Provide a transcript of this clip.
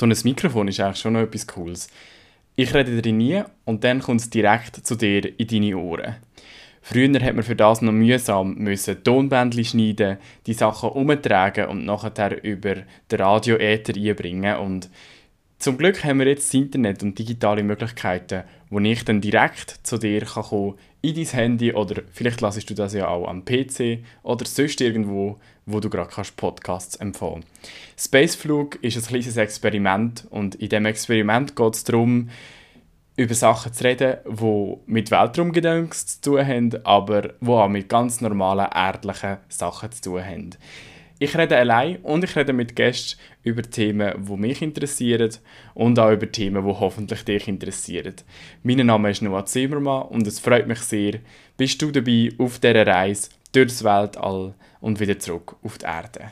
so ein Mikrofon ist eigentlich schon noch etwas Cooles. Ich rede drin nie und dann kommt es direkt zu dir in deine Ohren. Früher hat man für das noch mühsam müssen Tonbändchen schneiden, die Sachen umtragen und nachher über den Radio-Äther einbringen. Und zum Glück haben wir jetzt das Internet und digitale Möglichkeiten, wo ich dann direkt zu dir kann kommen in dein Handy oder vielleicht lassest du das ja auch am PC oder sonst irgendwo, wo du gerade kannst Podcasts empfehlen. Spaceflug ist ein kleines Experiment und in dem Experiment geht es darum, über Sachen zu reden, die mit Weltraumgedöns zu tun haben, aber die auch mit ganz normalen erdlichen Sachen zu tun haben. Ich rede allein und ich rede mit Gästen über Themen, die mich interessieren und auch über Themen, die hoffentlich dich interessieren. Mein Name ist Noah Zimmermann und es freut mich sehr, bist du dabei auf dieser Reise durchs Weltall und wieder zurück auf die Erde.